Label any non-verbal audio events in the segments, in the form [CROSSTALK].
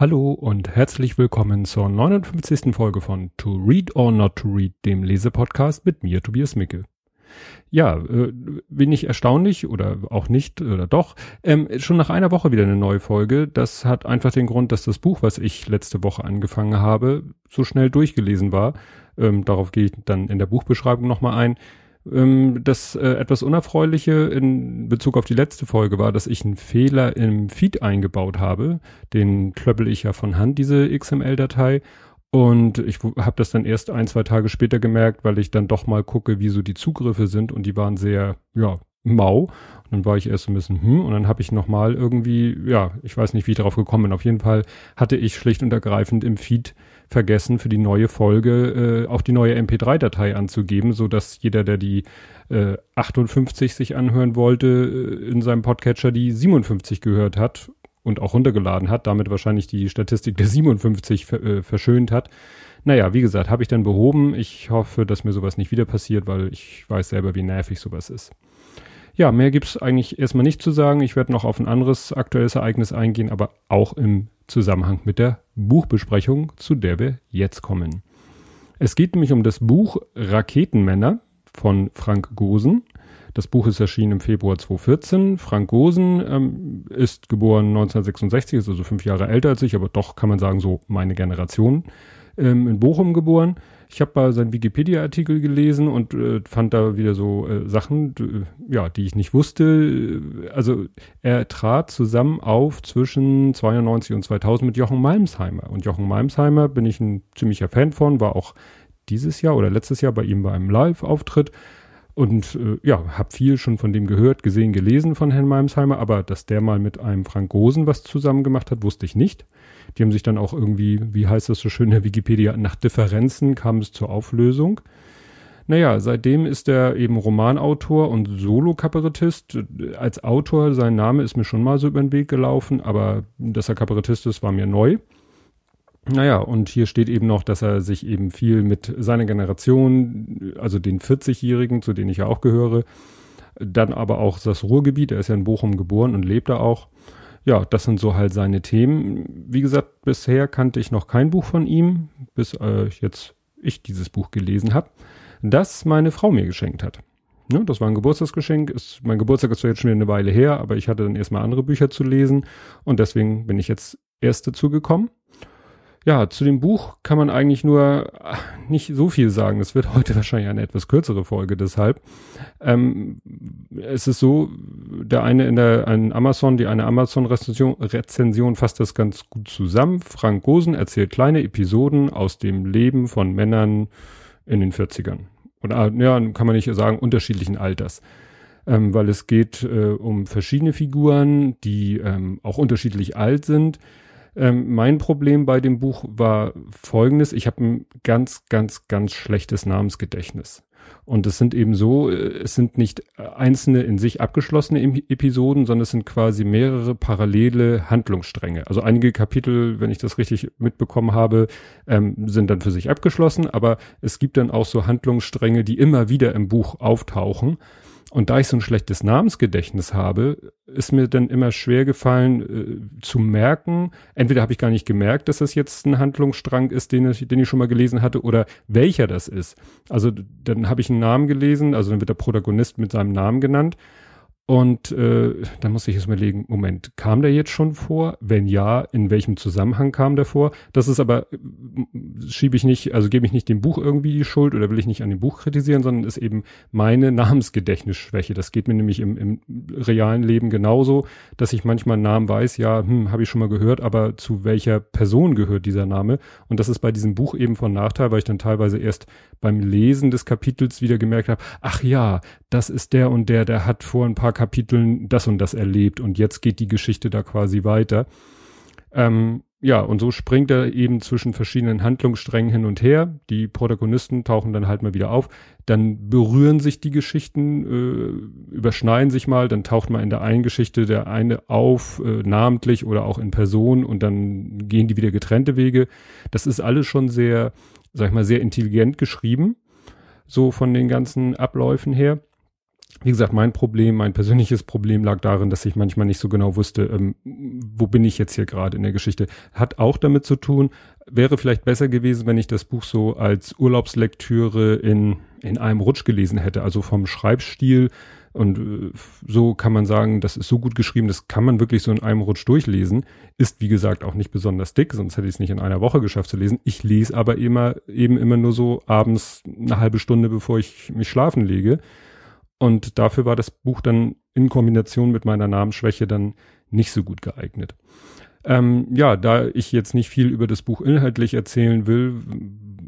Hallo und herzlich willkommen zur 59. Folge von To Read or Not to Read, dem Lesepodcast mit mir, Tobias Micke. Ja, äh, wenig erstaunlich oder auch nicht oder doch. Ähm, schon nach einer Woche wieder eine neue Folge. Das hat einfach den Grund, dass das Buch, was ich letzte Woche angefangen habe, so schnell durchgelesen war. Ähm, darauf gehe ich dann in der Buchbeschreibung nochmal ein. Ähm, das äh, etwas Unerfreuliche in Bezug auf die letzte Folge war, dass ich einen Fehler im Feed eingebaut habe. Den klöppel ich ja von Hand, diese XML-Datei. Und ich habe das dann erst ein, zwei Tage später gemerkt, weil ich dann doch mal gucke, wie so die Zugriffe sind und die waren sehr, ja, mau. Und dann war ich erst ein bisschen, hm, und dann habe ich nochmal irgendwie, ja, ich weiß nicht, wie ich darauf gekommen bin. Auf jeden Fall hatte ich schlicht und ergreifend im Feed vergessen, für die neue Folge äh, auch die neue MP3-Datei anzugeben, so dass jeder, der die äh, 58 sich anhören wollte, äh, in seinem Podcatcher die 57 gehört hat und auch runtergeladen hat, damit wahrscheinlich die Statistik der 57 ver äh, verschönt hat. Naja, wie gesagt, habe ich dann behoben. Ich hoffe, dass mir sowas nicht wieder passiert, weil ich weiß selber, wie nervig sowas ist. Ja, mehr gibt's eigentlich erstmal nicht zu sagen. Ich werde noch auf ein anderes aktuelles Ereignis eingehen, aber auch im Zusammenhang mit der Buchbesprechung, zu der wir jetzt kommen. Es geht nämlich um das Buch Raketenmänner von Frank Gosen. Das Buch ist erschienen im Februar 2014. Frank Gosen ähm, ist geboren 1966, ist also fünf Jahre älter als ich, aber doch kann man sagen, so meine Generation. Ähm, in Bochum geboren. Ich habe mal seinen Wikipedia-Artikel gelesen und äh, fand da wieder so äh, Sachen, ja, die ich nicht wusste. Also er trat zusammen auf zwischen 92 und 2000 mit Jochen Malmsheimer. Und Jochen Malmsheimer bin ich ein ziemlicher Fan von, war auch dieses Jahr oder letztes Jahr bei ihm bei einem Live-Auftritt. Und äh, ja, habe viel schon von dem gehört, gesehen, gelesen von Herrn Malmsheimer, aber dass der mal mit einem Frank Gosen was zusammen gemacht hat, wusste ich nicht. Die haben sich dann auch irgendwie, wie heißt das so schön in der Wikipedia, nach Differenzen kam es zur Auflösung. Naja, seitdem ist er eben Romanautor und Solo-Kabarettist. Als Autor, sein Name ist mir schon mal so über den Weg gelaufen, aber dass er Kabarettist ist, war mir neu. Naja, und hier steht eben noch, dass er sich eben viel mit seiner Generation, also den 40-Jährigen, zu denen ich ja auch gehöre, dann aber auch das Ruhrgebiet, er ist ja in Bochum geboren und lebt da auch, ja, das sind so halt seine Themen. Wie gesagt, bisher kannte ich noch kein Buch von ihm, bis äh, jetzt ich dieses Buch gelesen habe, das meine Frau mir geschenkt hat. Ne, das war ein Geburtstagsgeschenk. Ist, mein Geburtstag ist zwar jetzt schon wieder eine Weile her, aber ich hatte dann erstmal andere Bücher zu lesen und deswegen bin ich jetzt erst dazu gekommen. Ja, zu dem Buch kann man eigentlich nur nicht so viel sagen. Es wird heute [LAUGHS] wahrscheinlich eine etwas kürzere Folge, deshalb. Ähm, es ist so, der eine in der ein Amazon, die eine Amazon-Rezension Rezension fasst das ganz gut zusammen. Frank Gosen erzählt kleine Episoden aus dem Leben von Männern in den 40ern. Oder ja, kann man nicht sagen, unterschiedlichen Alters. Ähm, weil es geht äh, um verschiedene Figuren, die ähm, auch unterschiedlich alt sind ähm, mein Problem bei dem Buch war folgendes. Ich habe ein ganz, ganz, ganz schlechtes Namensgedächtnis. Und es sind eben so, äh, es sind nicht einzelne in sich abgeschlossene Episoden, sondern es sind quasi mehrere parallele Handlungsstränge. Also einige Kapitel, wenn ich das richtig mitbekommen habe, ähm, sind dann für sich abgeschlossen, aber es gibt dann auch so Handlungsstränge, die immer wieder im Buch auftauchen. Und da ich so ein schlechtes Namensgedächtnis habe, ist mir dann immer schwer gefallen äh, zu merken, entweder habe ich gar nicht gemerkt, dass das jetzt ein Handlungsstrang ist, den ich, den ich schon mal gelesen hatte, oder welcher das ist. Also dann habe ich einen Namen gelesen, also dann wird der Protagonist mit seinem Namen genannt und äh, da muss ich jetzt mal legen, Moment, kam der jetzt schon vor? Wenn ja, in welchem Zusammenhang kam der vor? Das ist aber, äh, schiebe ich nicht, also gebe ich nicht dem Buch irgendwie die Schuld oder will ich nicht an dem Buch kritisieren, sondern ist eben meine Namensgedächtnisschwäche. Das geht mir nämlich im, im realen Leben genauso, dass ich manchmal einen Namen weiß, ja, hm, habe ich schon mal gehört, aber zu welcher Person gehört dieser Name? Und das ist bei diesem Buch eben von Nachteil, weil ich dann teilweise erst beim Lesen des Kapitels wieder gemerkt habe, ach ja, das ist der und der, der hat vor ein paar Kapiteln das und das erlebt und jetzt geht die Geschichte da quasi weiter. Ähm, ja, und so springt er eben zwischen verschiedenen Handlungssträngen hin und her. Die Protagonisten tauchen dann halt mal wieder auf. Dann berühren sich die Geschichten, äh, überschneiden sich mal. Dann taucht mal in der einen Geschichte der eine auf, äh, namentlich oder auch in Person und dann gehen die wieder getrennte Wege. Das ist alles schon sehr, sag ich mal, sehr intelligent geschrieben. So von den ganzen Abläufen her. Wie gesagt, mein Problem, mein persönliches Problem lag darin, dass ich manchmal nicht so genau wusste, ähm, wo bin ich jetzt hier gerade in der Geschichte. Hat auch damit zu tun, wäre vielleicht besser gewesen, wenn ich das Buch so als Urlaubslektüre in, in einem Rutsch gelesen hätte, also vom Schreibstil. Und äh, so kann man sagen, das ist so gut geschrieben, das kann man wirklich so in einem Rutsch durchlesen. Ist, wie gesagt, auch nicht besonders dick, sonst hätte ich es nicht in einer Woche geschafft zu lesen. Ich lese aber immer, eben immer nur so abends eine halbe Stunde, bevor ich mich schlafen lege. Und dafür war das Buch dann in Kombination mit meiner Namensschwäche dann nicht so gut geeignet. Ähm, ja, da ich jetzt nicht viel über das Buch inhaltlich erzählen will,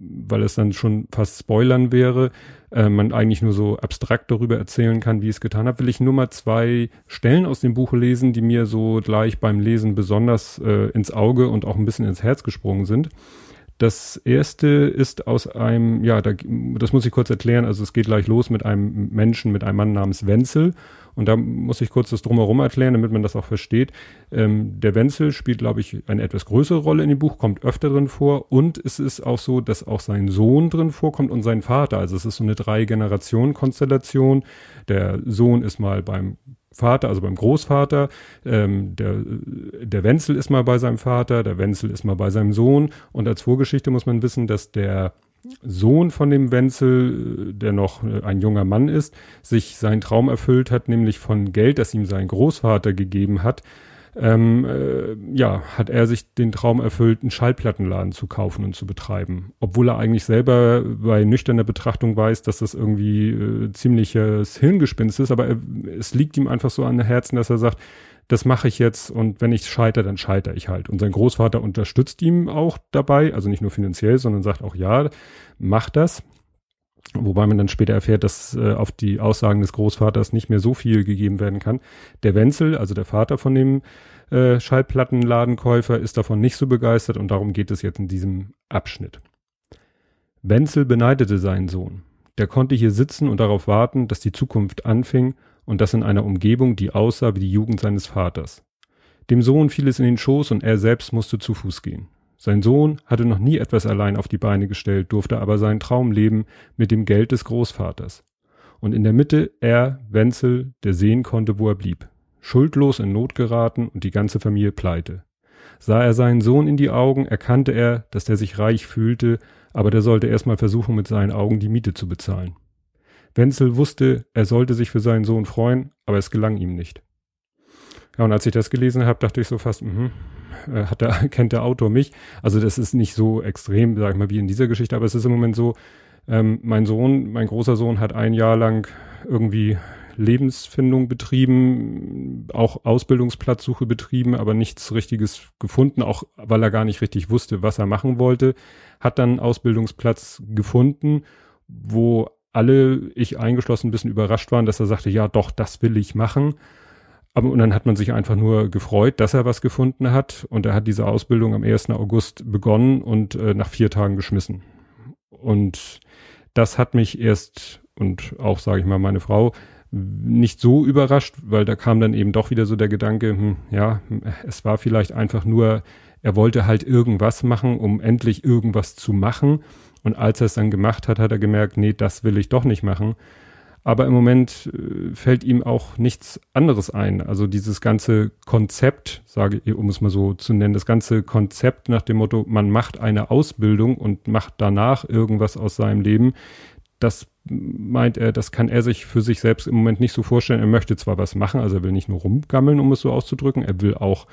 weil es dann schon fast Spoilern wäre, äh, man eigentlich nur so abstrakt darüber erzählen kann, wie ich es getan habe, will ich nur mal zwei Stellen aus dem Buch lesen, die mir so gleich beim Lesen besonders äh, ins Auge und auch ein bisschen ins Herz gesprungen sind. Das erste ist aus einem, ja, da, das muss ich kurz erklären. Also es geht gleich los mit einem Menschen, mit einem Mann namens Wenzel. Und da muss ich kurz das drumherum erklären, damit man das auch versteht. Ähm, der Wenzel spielt, glaube ich, eine etwas größere Rolle in dem Buch, kommt öfter drin vor. Und es ist auch so, dass auch sein Sohn drin vorkommt und sein Vater. Also es ist so eine Drei-Generationen-Konstellation. Der Sohn ist mal beim Vater, also beim Großvater. Ähm, der, der Wenzel ist mal bei seinem Vater, der Wenzel ist mal bei seinem Sohn. Und als Vorgeschichte muss man wissen, dass der Sohn von dem Wenzel, der noch ein junger Mann ist, sich seinen Traum erfüllt hat, nämlich von Geld, das ihm sein Großvater gegeben hat, ähm, äh, ja, hat er sich den Traum erfüllt, einen Schallplattenladen zu kaufen und zu betreiben. Obwohl er eigentlich selber bei nüchterner Betrachtung weiß, dass das irgendwie äh, ziemliches Hirngespinst ist, aber er, es liegt ihm einfach so an Herzen, dass er sagt, das mache ich jetzt und wenn ich scheitere, dann scheitere ich halt. Und sein Großvater unterstützt ihm auch dabei, also nicht nur finanziell, sondern sagt auch, ja, mach das. Wobei man dann später erfährt, dass äh, auf die Aussagen des Großvaters nicht mehr so viel gegeben werden kann. Der Wenzel, also der Vater von dem äh, Schallplattenladenkäufer, ist davon nicht so begeistert und darum geht es jetzt in diesem Abschnitt. Wenzel beneidete seinen Sohn. Der konnte hier sitzen und darauf warten, dass die Zukunft anfing und das in einer Umgebung, die aussah wie die Jugend seines Vaters. Dem Sohn fiel es in den Schoß und er selbst musste zu Fuß gehen. Sein Sohn hatte noch nie etwas allein auf die Beine gestellt, durfte aber seinen Traum leben mit dem Geld des Großvaters. Und in der Mitte er, Wenzel, der sehen konnte, wo er blieb. Schuldlos in Not geraten und die ganze Familie pleite. Sah er seinen Sohn in die Augen, erkannte er, dass der sich reich fühlte, aber der sollte erstmal versuchen, mit seinen Augen die Miete zu bezahlen. Wenzel wusste, er sollte sich für seinen Sohn freuen, aber es gelang ihm nicht. Ja, und als ich das gelesen habe, dachte ich so fast, mh, äh, hat der, [LAUGHS] kennt der Autor mich. Also das ist nicht so extrem, sag ich mal, wie in dieser Geschichte, aber es ist im Moment so, ähm, mein Sohn, mein großer Sohn hat ein Jahr lang irgendwie Lebensfindung betrieben, auch Ausbildungsplatzsuche betrieben, aber nichts Richtiges gefunden, auch weil er gar nicht richtig wusste, was er machen wollte, hat dann Ausbildungsplatz gefunden, wo alle, ich eingeschlossen, ein bisschen überrascht waren, dass er sagte, ja doch, das will ich machen. Aber und dann hat man sich einfach nur gefreut, dass er was gefunden hat. Und er hat diese Ausbildung am 1. August begonnen und äh, nach vier Tagen geschmissen. Und das hat mich erst und auch, sage ich mal, meine Frau nicht so überrascht, weil da kam dann eben doch wieder so der Gedanke, hm, ja, es war vielleicht einfach nur, er wollte halt irgendwas machen, um endlich irgendwas zu machen. Und als er es dann gemacht hat, hat er gemerkt, nee, das will ich doch nicht machen. Aber im Moment äh, fällt ihm auch nichts anderes ein. Also dieses ganze Konzept, sage ich, um es mal so zu nennen, das ganze Konzept nach dem Motto, man macht eine Ausbildung und macht danach irgendwas aus seinem Leben, das meint er, das kann er sich für sich selbst im Moment nicht so vorstellen. Er möchte zwar was machen, also er will nicht nur rumgammeln, um es so auszudrücken, er will auch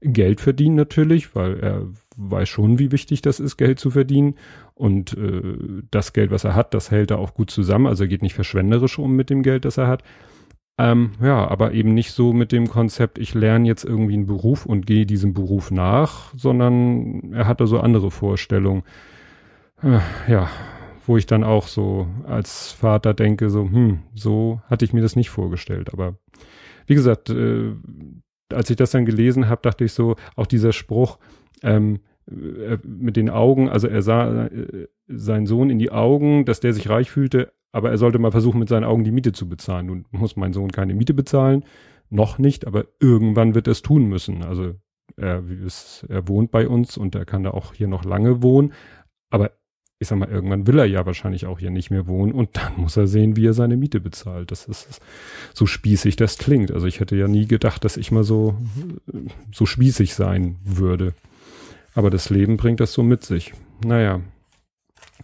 Geld verdienen natürlich, weil er weiß schon, wie wichtig das ist, Geld zu verdienen. Und äh, das Geld, was er hat, das hält er auch gut zusammen. Also er geht nicht verschwenderisch um mit dem Geld, das er hat. Ähm, ja, aber eben nicht so mit dem Konzept, ich lerne jetzt irgendwie einen Beruf und gehe diesem Beruf nach, sondern er hatte so andere Vorstellungen. Äh, ja, wo ich dann auch so als Vater denke, so, hm, so hatte ich mir das nicht vorgestellt. Aber wie gesagt, äh, als ich das dann gelesen habe, dachte ich so, auch dieser Spruch, ähm, äh, mit den Augen, also er sah äh, seinen Sohn in die Augen, dass der sich reich fühlte, aber er sollte mal versuchen, mit seinen Augen die Miete zu bezahlen. Nun muss mein Sohn keine Miete bezahlen, noch nicht, aber irgendwann wird er es tun müssen. Also er, er wohnt bei uns und er kann da auch hier noch lange wohnen, aber ich sag mal, irgendwann will er ja wahrscheinlich auch hier nicht mehr wohnen und dann [LAUGHS] muss er sehen, wie er seine Miete bezahlt. Das ist so spießig das klingt. Also ich hätte ja nie gedacht, dass ich mal so, so spießig sein würde. Aber das Leben bringt das so mit sich. Naja.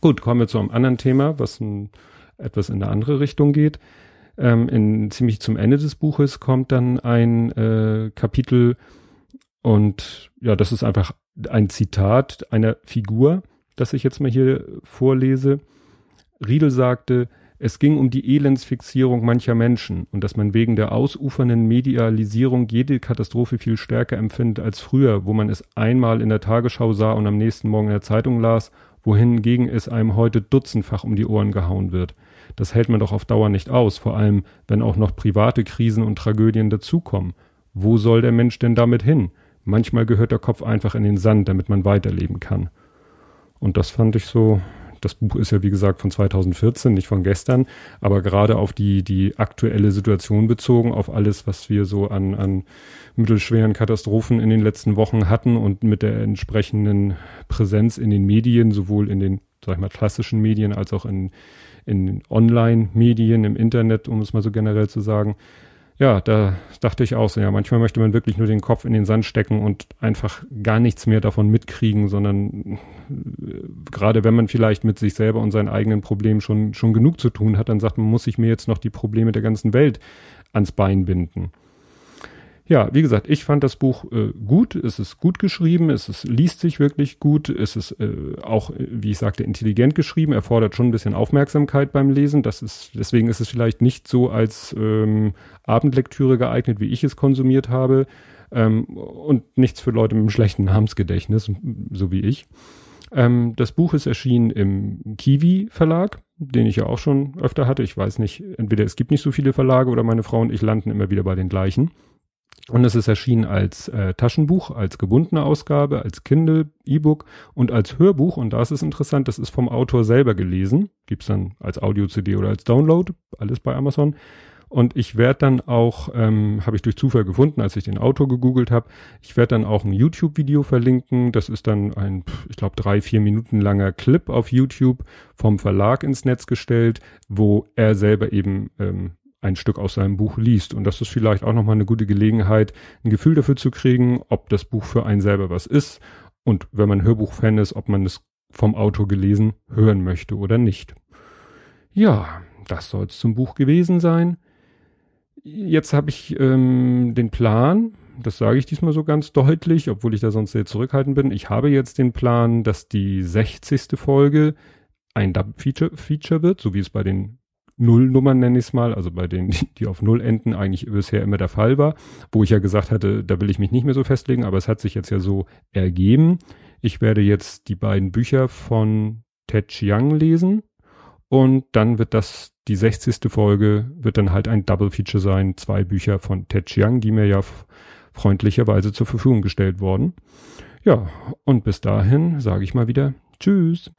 Gut, kommen wir zu einem anderen Thema, was ein, etwas in eine andere Richtung geht. Ähm, in, ziemlich zum Ende des Buches kommt dann ein äh, Kapitel und ja, das ist einfach ein Zitat einer Figur, das ich jetzt mal hier vorlese. Riedel sagte, es ging um die Elendsfixierung mancher Menschen und dass man wegen der ausufernden Medialisierung jede Katastrophe viel stärker empfindet als früher, wo man es einmal in der Tagesschau sah und am nächsten Morgen in der Zeitung las, wohingegen es einem heute dutzendfach um die Ohren gehauen wird. Das hält man doch auf Dauer nicht aus, vor allem wenn auch noch private Krisen und Tragödien dazukommen. Wo soll der Mensch denn damit hin? Manchmal gehört der Kopf einfach in den Sand, damit man weiterleben kann. Und das fand ich so, das Buch ist ja wie gesagt von 2014, nicht von gestern, aber gerade auf die, die aktuelle Situation bezogen, auf alles, was wir so an, an mittelschweren Katastrophen in den letzten Wochen hatten und mit der entsprechenden Präsenz in den Medien, sowohl in den, sag ich mal, klassischen Medien als auch in, in Online-Medien, im Internet, um es mal so generell zu sagen, ja, da dachte ich auch so, ja, manchmal möchte man wirklich nur den Kopf in den Sand stecken und einfach gar nichts mehr davon mitkriegen, sondern äh, gerade wenn man vielleicht mit sich selber und seinen eigenen Problemen schon, schon genug zu tun hat, dann sagt man, muss ich mir jetzt noch die Probleme der ganzen Welt ans Bein binden ja, wie gesagt, ich fand das Buch äh, gut. Es ist gut geschrieben, es ist, liest sich wirklich gut, es ist äh, auch, wie ich sagte, intelligent geschrieben, erfordert schon ein bisschen Aufmerksamkeit beim Lesen. Das ist, deswegen ist es vielleicht nicht so als ähm, Abendlektüre geeignet, wie ich es konsumiert habe. Ähm, und nichts für Leute mit einem schlechten Namensgedächtnis, so wie ich. Ähm, das Buch ist erschienen im Kiwi Verlag, den ich ja auch schon öfter hatte. Ich weiß nicht, entweder es gibt nicht so viele Verlage oder meine Frau und ich landen immer wieder bei den gleichen. Und es ist erschienen als äh, Taschenbuch, als gebundene Ausgabe, als Kindle, E-Book und als Hörbuch. Und da ist es interessant, das ist vom Autor selber gelesen. Gibt's dann als Audio-CD oder als Download, alles bei Amazon. Und ich werde dann auch, ähm, habe ich durch Zufall gefunden, als ich den Autor gegoogelt habe, ich werde dann auch ein YouTube-Video verlinken. Das ist dann ein, ich glaube, drei, vier Minuten langer Clip auf YouTube vom Verlag ins Netz gestellt, wo er selber eben ähm, ein Stück aus seinem Buch liest. Und das ist vielleicht auch nochmal eine gute Gelegenheit, ein Gefühl dafür zu kriegen, ob das Buch für einen selber was ist. Und wenn man Hörbuchfan ist, ob man es vom Autor gelesen hören möchte oder nicht. Ja, das soll es zum Buch gewesen sein. Jetzt habe ich ähm, den Plan, das sage ich diesmal so ganz deutlich, obwohl ich da sonst sehr zurückhaltend bin. Ich habe jetzt den Plan, dass die 60. Folge ein Dub-Feature Feature wird, so wie es bei den Nullnummern nenne ich es mal, also bei denen, die auf Null enden, eigentlich bisher immer der Fall war, wo ich ja gesagt hatte, da will ich mich nicht mehr so festlegen, aber es hat sich jetzt ja so ergeben. Ich werde jetzt die beiden Bücher von Ted Chiang lesen und dann wird das, die 60. Folge, wird dann halt ein Double Feature sein, zwei Bücher von Ted Chiang, die mir ja freundlicherweise zur Verfügung gestellt wurden. Ja, und bis dahin sage ich mal wieder Tschüss.